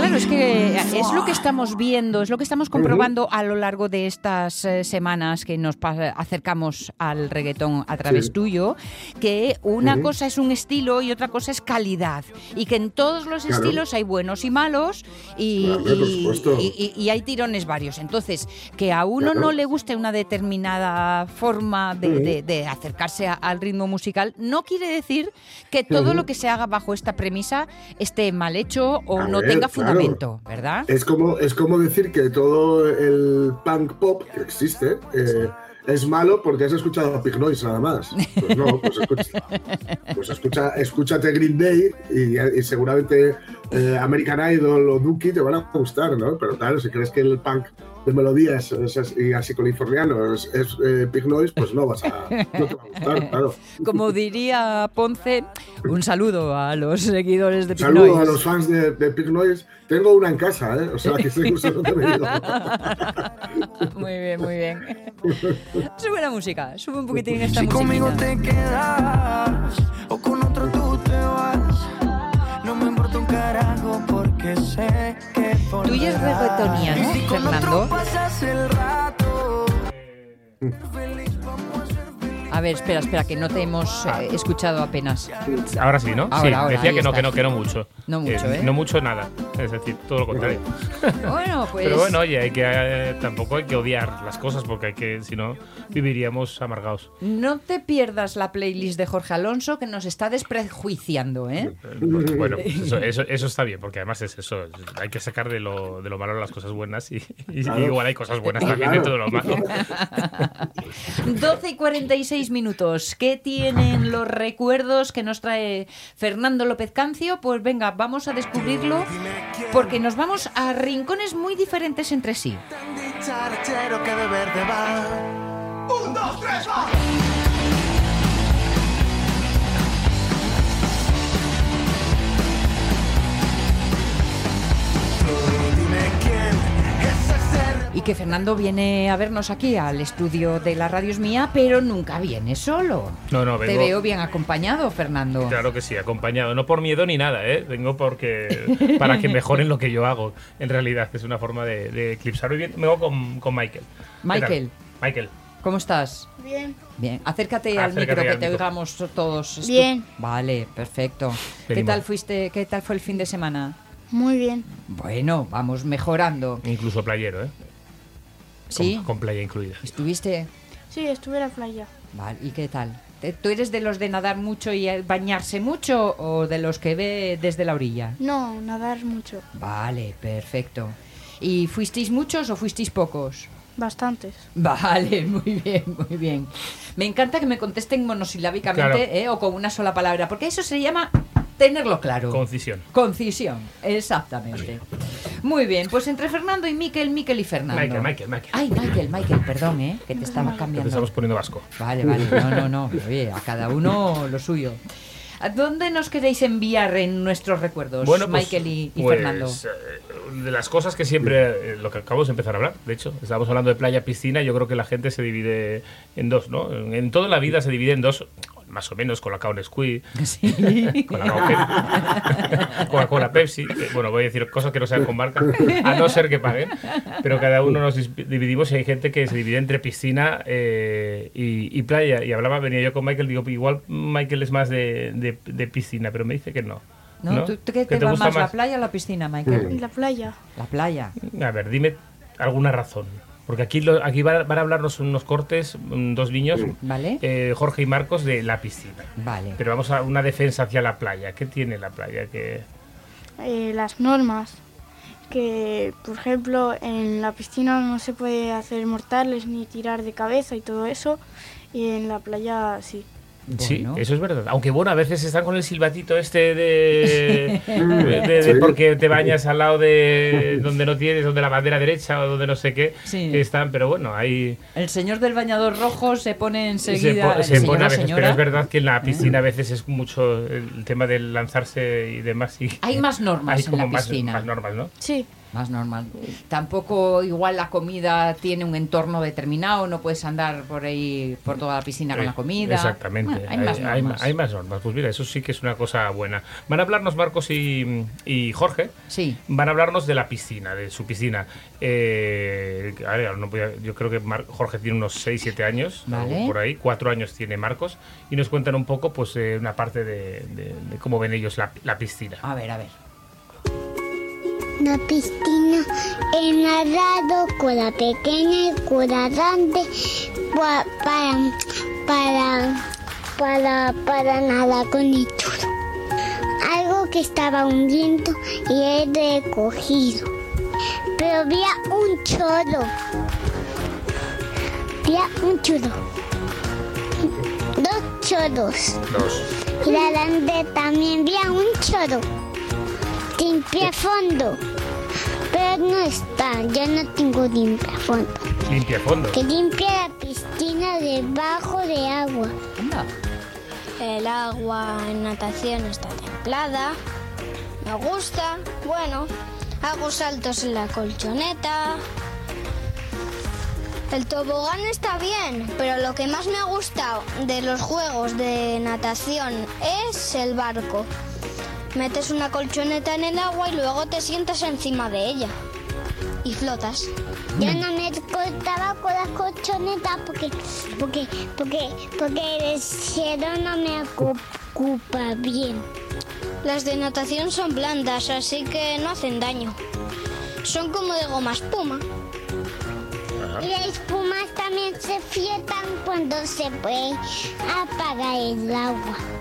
Claro, es que es lo que estamos viendo, es lo que estamos comprobando a lo largo de estas eh, semanas que nos acercamos al reggaetón a través Sí. tuyo, que una cosa es un estilo y otra cosa es calidad. Y que en todos los Claro. estilos hay buenos y malos y, Claro, por y- supuesto. y- y- y hay tirones varios. Entonces, que a uno Claro. no le guste una determinada forma de, Ujú. de- de acercarse a- al ritmo musical, no quiere decir que todo lo que se haga bajo esta premisa esté mal hecho o A no ver, tenga claro. fundamento, ¿verdad? Es como, es como decir que todo el punk pop que existe eh, es malo porque has escuchado a Pig Noise nada más. Pues no, pues escucha, [LAUGHS] pues escucha, escúchate Green Day y, y seguramente eh, American Idol o Dookie te van a gustar, ¿no? Pero claro, si crees que el punk de melodías es, es- y así californiano es, es eh, Pig Noise, pues no vas a, no te va a gustar, [LAUGHS] claro. Como diría Ponce, un saludo a los seguidores de Saludos Noise. a los fans de, de Pig Noise. Tengo una en casa, ¿eh? O sea, que me digo. [LAUGHS] Muy bien, muy bien. Sube la música, sube un poquitín esta Si conmigo musiquita. te quedas o con otro tú te vas, no me importa un carajo porque sé que Tú ya es reggaetoniano, si con Fernando. otro pasas el rato, A ver, espera, espera, que no te hemos eh, escuchado apenas. Ahora sí, ¿no? Ahora, sí, ahora, decía que no, que no, que no mucho. No mucho, ¿eh? No mucho nada. Es decir, todo lo contrario. [LAUGHS] Bueno, pues. Pero bueno, oye, hay que, eh, tampoco hay que odiar las cosas porque hay que, si no, viviríamos amargados. No te pierdas la playlist de Jorge Alonso que nos está desprejuiciando, ¿eh? Bueno, pues eso, eso, eso está bien, porque además es eso. Hay que sacar de lo, de lo malo las cosas buenas y, y Claro. igual hay cosas buenas Claro. también dentro de lo malo. [LAUGHS] 12 y 46 minutos. ¿Qué tienen los recuerdos que nos trae Fernando López Cancio? Pues venga, vamos a descubrirlo porque nos vamos a rincones muy diferentes entre sí. Un, dos, tres. Y que Fernando viene a vernos aquí al estudio de la Radio es mía, pero nunca viene solo. No, no, Te vengo. veo bien acompañado, Fernando. Claro que sí, acompañado. No por miedo ni nada, ¿eh? Vengo porque para que mejoren lo que yo hago. En realidad, es una forma de, de eclipsar. Hoy bien- vengo con, con Michael. Michael. Michael. ¿Cómo estás? Bien. Bien, acércate, al micro que al te micro. oigamos todos. Bien. Vale, perfecto. ¿Qué tal fuiste? ¿Qué tal fue el fin de semana? Muy bien. Bueno, vamos mejorando. Incluso playero, ¿eh? ¿Sí? Con, con playa incluida. ¿Estuviste? Sí, estuve en la playa. Vale, ¿y qué tal? ¿Te- ¿Tú eres de los de nadar mucho y eh, bañarse mucho o de los que ve desde la orilla? No, nadar mucho. Vale, perfecto. ¿Y fuisteis muchos o fuisteis pocos? Bastantes. Vale, [LAUGHS] muy bien, muy bien. Me encanta que me contesten monosilábicamente Claro. ¿eh? o con una sola palabra, porque eso se llama tenerlo claro. Concisión. Concisión, exactamente. Muy bien, pues entre Fernando y Miquel, Miquel y Fernando. Michael, Michael, Michael. Ay, Michael, Michael, perdón, ¿eh? Que te estaba Te cambiando. estamos poniendo vasco. Vale, vale, no, no, no. Oye, a cada uno lo suyo. ¿A dónde nos queréis enviar en nuestros recuerdos, Bueno, pues, Michael y, y pues, Fernando? eh, de las cosas que siempre, eh, lo que acabamos de empezar a hablar, de hecho, estábamos hablando de playa, piscina, yo creo que la gente se divide en dos, ¿no? En toda la vida se divide en dos, más o menos, con la Cola Nesquik, [LAUGHS] con la Coca- Coca-Cola Pepsi, bueno, voy a decir cosas que no sean con marca, a no ser que paguen, pero cada uno nos dividimos y hay gente que se divide entre piscina eh, y, y playa, y hablaba, venía yo con Michael, digo, igual Michael es más de, de- de piscina, pero me dice que no. ¿No? ¿Tú, tú qué ¿Que te, va gusta más, la playa o la piscina, Michael? La playa. La playa. A ver, dime alguna razón. Porque aquí, lo- aquí van, van a hablarnos unos cortes, dos niños, Vale. eh, Jorge y Marcos, de la piscina. Vale. Pero vamos a una defensa hacia la playa. ¿Qué tiene la playa? que eh, las normas. Que, por ejemplo, en la piscina no se puede hacer mortales ni tirar de cabeza y todo eso. Y en la playa sí. Sí, eso es verdad. Aunque bueno, a veces están con el silbatito este de, de- de- porque te bañas al lado de donde no tienes, donde la bandera derecha o donde no sé qué Sí. están, pero bueno, hay El señor del bañador rojo se pone se, enseguida. po- se pone a veces, señora. pero es verdad que en la piscina a veces es mucho el tema del lanzarse y demás. Y Hay más normas hay en la más- piscina. más normas, ¿no? Sí. Más normal. Tampoco igual la comida tiene un entorno determinado, no puedes andar por ahí por toda la piscina con la comida. Exactamente. Bueno, hay, más hay, normas. hay más normas. Pues mira, eso sí que es una cosa buena. Van a hablarnos Marcos y, y Jorge. Sí. Van a hablarnos de la piscina, de su piscina. Eh, a ver, no voy a- yo creo que Mar- Jorge tiene unos 6, 7 años, Vale. por ahí. Cuatro años tiene Marcos. Y nos cuentan un poco, pues, eh, una parte de, de- de cómo ven ellos la, la piscina. A ver, a ver. La piscina he nadado con la pequeña y con la grande pa- para, para, para, para nadar con el churro. Algo que estaba hundiendo y he recogido. Pero había un chorro. Había un churro. Dos chorros. Dos. Y la grande también había un chorro. Limpia fondo. No está, yo no tengo limpia fondo. Limpia fondo. Que limpia la piscina debajo de agua. El agua en natación está templada. Me gusta. Bueno, hago saltos en la colchoneta. El tobogán está bien, pero lo que más me ha gustado de los juegos de natación es el barco. Metes una colchoneta en el agua y luego te sientas encima de ella. Y flotas. Yo no me cortaba con las colchonetas porque, porque, porque, porque el cielo no me ocupa bien. Las de natación son blandas, así que no hacen daño. Son como de goma espuma. Y las espumas también se fietan cuando se puede apagar el agua.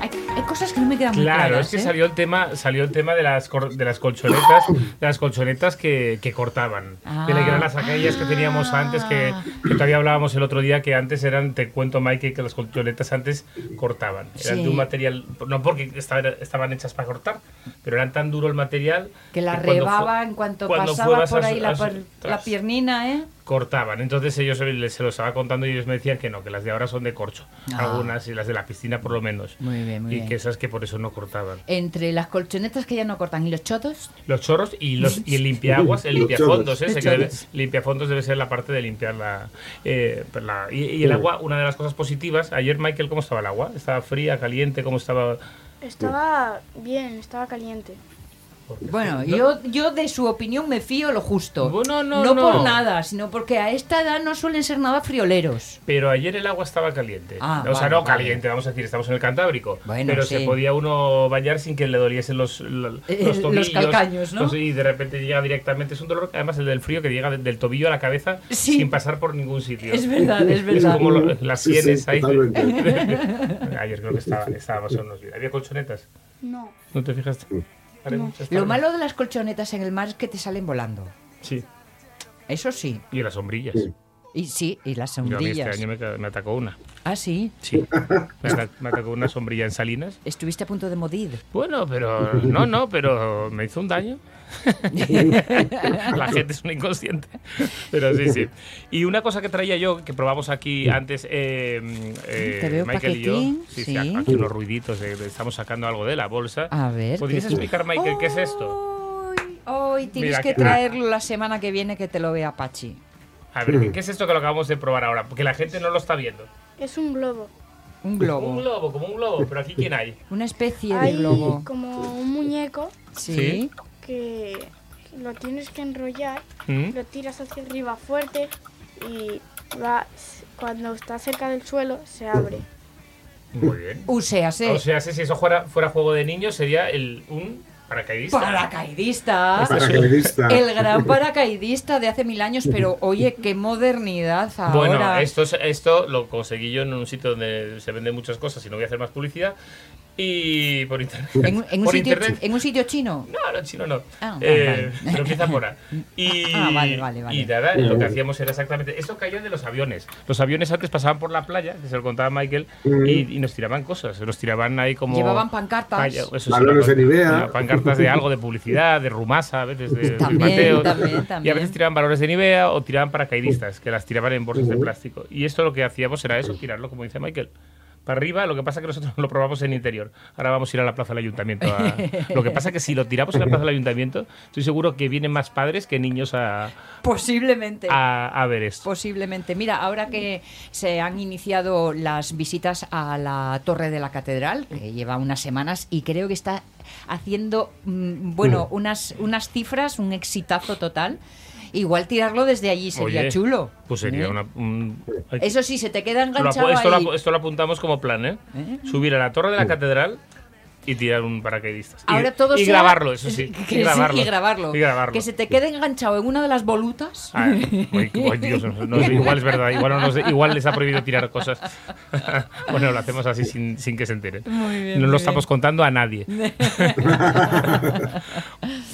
Hay, hay cosas que no me quedan muy Claro, claras. es que ¿eh? salió el tema, salió el tema de las cor- de las colchonetas, de [LAUGHS] las colchonetas que, que cortaban. De la que eran las aquellas que teníamos antes, que, que todavía hablábamos el otro día, que antes eran, te cuento Mike, que las colchonetas antes cortaban. Eran Sí. de un material, no porque estaban, estaban hechas para cortar, pero eran tan duro el material Que la rebaba en cuanto pasaba por a ahí la, a per- la tras- piernina, ¿eh? cortaban. Entonces ellos se se lo estaba contando y ellos me decían que no, que las de ahora son de corcho. Ah. Algunas y las de la piscina por lo menos. Muy bien, muy y bien. Que esas que por eso no cortaban. Entre las colchonetas que ya no cortan y los chotos. Los chorros y los y el [LAUGHS] limpiaguas, el limpiafondos, Los que debe, limpiafondos debe ser la parte de limpiar la, eh, la- y, y el agua, una de las cosas positivas. Ayer Michael, ¿cómo estaba el agua? ¿Estaba fría, caliente? ¿Cómo estaba? Estaba bien, estaba caliente. Bueno, yo, yo de su opinión me fío lo justo. no, no, no. por nada, sino porque a esta edad no suelen ser nada frioleros. Pero ayer el agua estaba caliente. Ah, o sea, vale, no vale. caliente, vamos a decir, estamos en el Cantábrico. Bueno, pero sí. se podía uno bañar sin que le doliesen los, los, Eh, los los tobillos. calcaños, ¿no? los- y de repente llega directamente. Es un dolor, además, el del frío que llega de- del tobillo a la cabeza Sí. sin pasar por ningún sitio. Es verdad, es [LAUGHS] verdad. como lo- las Sí, sí, sienes ahí. [LAUGHS] Ayer creo que estaba, estaba más o menos bien. ¿Había colchonetas? No. ¿No te fijaste? Lo malo de las colchonetas en el mar es que te salen volando. Sí. Eso sí. Y las sombrillas. Y sí, y las Yo a mí este sombrillas. año me, me atacó una. Ah, sí. Sí. Me, me atacó una sombrilla en Salinas. Estuviste a punto de morir. Bueno, pero no, no, pero me hizo un daño. La gente es una inconsciente. Pero sí, sí. Y una cosa que traía yo, que probamos aquí antes, eh, eh, Te veo Michael y yo. paquetín, Sí, sí, sí. aquí unos ruiditos, de- de- estamos sacando algo de la bolsa. A ver. ¿Podrías ¿qué- explicar, Michael, qué es esto? Hoy tienes Mira, que que- traerlo la semana que viene que te lo vea Pachi. A ver, ¿qué- ¿qué es esto que lo acabamos de probar ahora? Porque la gente no lo está viendo. Es un globo. Un globo. Un globo, como un globo, pero aquí ¿quién hay? Una especie de Hay globo. como un muñeco Sí. que lo tienes que enrollar, ¿Mm? lo tiras hacia arriba fuerte y va, cuando está cerca del suelo se abre. Muy bien. Uséase. O sea, si si eso fuera, fuera juego de niños, sería el, un paracaidista. Paracaidista. Paracaidista. [LAUGHS] El gran paracaidista de hace mil años, pero oye, qué modernidad ahora. Bueno, esto, es- esto lo conseguí yo en un sitio donde se venden muchas cosas y no voy a hacer más publicidad. Y por internet. ¿En, un- en un por sitio, internet. en un sitio chino? No, no, chino no. Ah, Eh, vale. Pero empieza por A. [LAUGHS] Y, Ah, vale, vale, vale. y nada, lo que hacíamos era exactamente. Esto caía de los aviones. Los aviones antes pasaban por la playa, que se lo contaba Michael, y, y nos tiraban cosas. Nos tiraban ahí como. Llevaban pancartas. Vaya, eso sí, Balones Nivea. una Pancartas de algo, de publicidad, de Rumasa, a veces de También, Mateo. también, Y a también. veces tiraban balones de Nivea o tiraban paracaidistas, que las tiraban en bolsas de plástico. Y esto lo que hacíamos era eso, tirarlo, como dice Michael. Para arriba, lo que pasa es que nosotros [LAUGHS] lo probamos en interior. Ahora vamos a ir a la plaza del ayuntamiento. a- [LAUGHS] Lo que pasa es que si lo tiramos en la plaza del ayuntamiento, estoy seguro que vienen más padres que niños a, Posiblemente. a, a ver esto. Posiblemente. Mira, ahora que se han iniciado las visitas a la Torre de la Catedral, que lleva unas semanas, y creo que está haciendo, mm, bueno, unas, unas cifras, un exitazo total. Igual tirarlo desde allí sería Oye, chulo. Pues sería ¿Eh? una. un- Eso sí, se te queda Lo enganchado esto, lo, ahí. apu- esto lo apuntamos como plan, ¿eh? Subir a la torre de la catedral y tirar un paracaidista. Y, todo y sea- grabarlo, eso [LAUGHS] sí. que y sí, grabarlo. y grabarlo. Y grabarlo. Que se te quede enganchado en una de las volutas. Dios, no, no, igual es verdad, igual, no nos- igual les ha prohibido tirar cosas. [LAUGHS] bueno, lo hacemos así sin, sin que se enteren. Muy bien, no lo estamos bien. contando a nadie. [LAUGHS]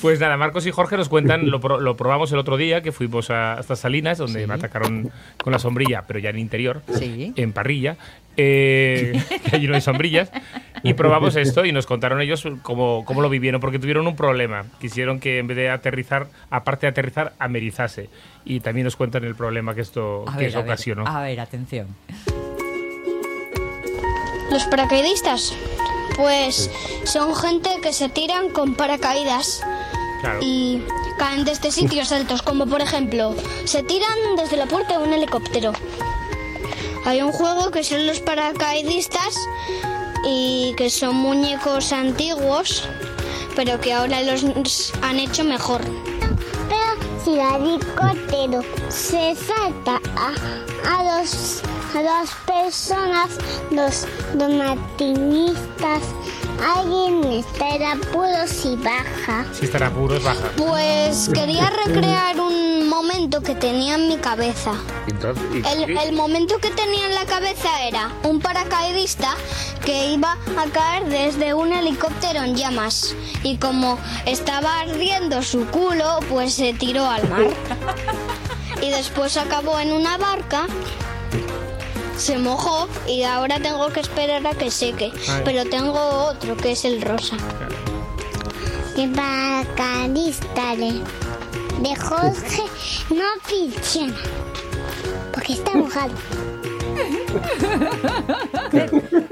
Pues nada, Marcos y Jorge nos cuentan, lo, pro- lo probamos el otro día, que fuimos a estas salinas, donde me atacaron con la sombrilla, pero ya en interior, Sí. en parrilla, eh, [LAUGHS] que allí no hay sombrillas, y probamos esto y nos contaron ellos cómo, cómo lo vivieron, porque tuvieron un problema. Quisieron que en vez de aterrizar, aparte de aterrizar, amerizase. Y también nos cuentan el problema que esto A que ver, eso a ver, ocasionó. a ver, atención. Los paracaidistas, pues son gente que se tiran con paracaídas Claro. y caen desde sitios altos, como por ejemplo, se tiran desde la puerta de un helicóptero. Hay un juego que son los paracaidistas y que son muñecos antiguos, pero que ahora los han hecho mejor. Pero si el helicóptero se salta a, a dos a dos personas, los donatinistas, alguien está en apuros y baja. Si estará puros, baja. Pues quería recrear un momento que tenía en mi cabeza. Entonces, ¿y El, qué? el momento que tenía en la cabeza era un paracaidista que iba a caer desde un helicóptero en llamas y como estaba ardiendo su culo, pues se tiró al mar. Y después acabó en una barca, se mojó y ahora tengo que esperar a que seque. Ay. Pero tengo otro que es el rosa. Paracaidista de, Jorge [LAUGHS] no funciona. Porque está mojado.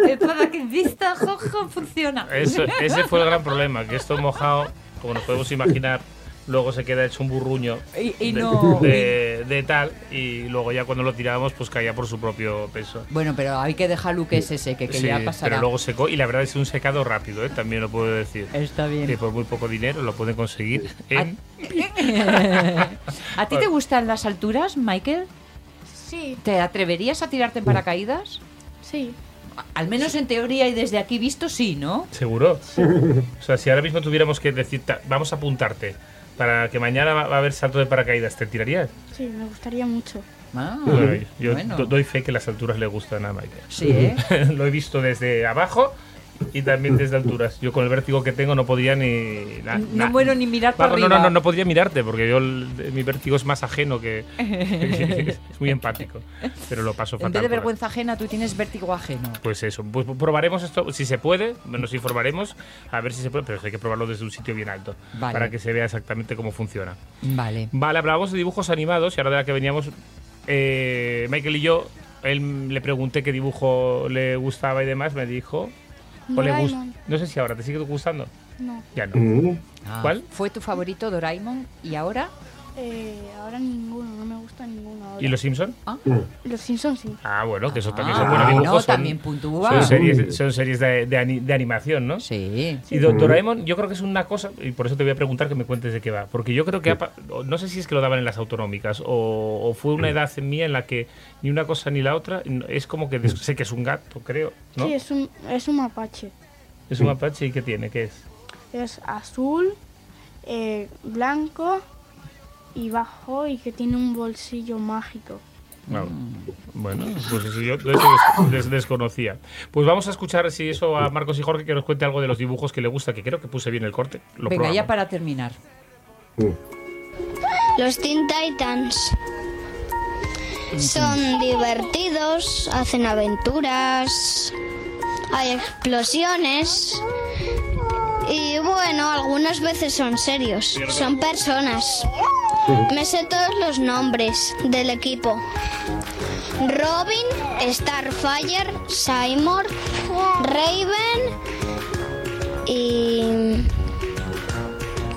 El paracaidista Jojo funciona. Eso- ese fue el gran problema, que esto mojado, como nos podemos imaginar, luego se queda hecho un burruño Y- y de, no- [LAUGHS] de- de tal, y luego ya cuando lo tirábamos, pues caía por su propio peso. Bueno, pero hay que dejarlo que es ese, que, que Sí, ya pasará. pero luego secó, y la verdad es un secado rápido, ¿eh? también lo puedo decir. Está bien. Que por muy poco dinero lo pueden conseguir en... [LAUGHS] ¿A ti te gustan las alturas, Michael? Sí. ¿Te atreverías a tirarte en paracaídas? Sí. Al menos en teoría y desde aquí visto, sí, ¿no? ¿Seguro? O sea, si ahora mismo tuviéramos que decir, vamos a apuntarte para que mañana va a haber salto de paracaídas, ¿te tirarías? Sí, me gustaría mucho. Bueno, yo bueno. do- doy fe que las alturas le gustan a Michael. Sí, ¿eh? [LAUGHS] Lo he visto desde abajo y también desde alturas. Yo con el vértigo que tengo no podía ni... na- No muero ni mirar para no, no, no, no podía mirarte porque yo el- mi vértigo es más ajeno que... [LAUGHS] es muy empático, pero lo paso En fatal. vez de vergüenza ajena, tú tienes vértigo ajeno. Pues eso, pues probaremos esto, si se puede, nos informaremos, a ver si se puede, pero hay que probarlo desde un sitio bien alto, Vale. para que se vea exactamente cómo funciona. Vale. Vale, hablábamos de dibujos animados y ahora de la que veníamos, eh, Michael y yo, él le pregunté qué dibujo le gustaba y demás, me dijo... o le gust- no sé si ahora te sigue gustando. No. Ya no. Mm. ¿Cuál? ¿Fue tu favorito Doraemon y ahora? Eh, ahora ninguno, no me gusta ninguno. Ahora. ¿Y los Simpson? Los Simpsons sí. Ah, bueno, que eso también Ah, son buenos bueno, dibujos. son- también puntúa. Son series, son series de, de ani- de animación, ¿no? Sí. Y Do- Doraemon, yo creo que es una cosa, y por eso te voy a preguntar que me cuentes de qué va. Porque yo creo que, no sé si es que lo daban en las autonómicas, o, o fue una edad mía en la que ni una cosa ni la otra, no- es como que sé que es un gato, creo, ¿no? Sí, es un, es un mapache. Es un mapache y ¿qué tiene? ¿Qué es? Es azul, eh, blanco y bajo y que tiene un bolsillo mágico. Ah, Bueno, pues eso yo eso des- des- desconocía. Pues vamos a escuchar si eso a Marcos y Jorge que nos cuente algo de los dibujos que le gusta, que creo que puse bien el corte. Lo Venga, ya para terminar. Los Teen Titans son divertidos, hacen aventuras, hay explosiones y bueno, algunas veces son serios, son personas. [LAUGHS] Me sé todos los nombres del equipo. Robin, Starfire, Simon, Raven y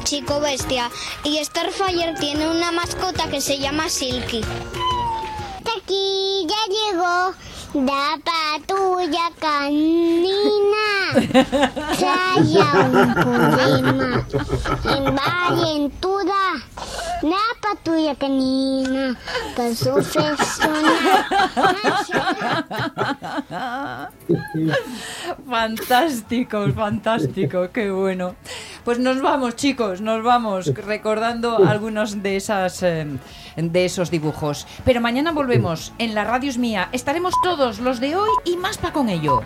Chico Bestia. Y Starfire tiene una mascota que se llama Silky. Aquí ya llegó la patrulla canina. [LAUGHS] Trae un problema en Valentura. Con su persona. Fantástico, fantástico, qué bueno. Pues nos vamos, chicos, nos vamos recordando algunos de esas eh, de esos dibujos. Pero mañana volvemos en la radio es mía. Estaremos todos los de hoy y más para con ello.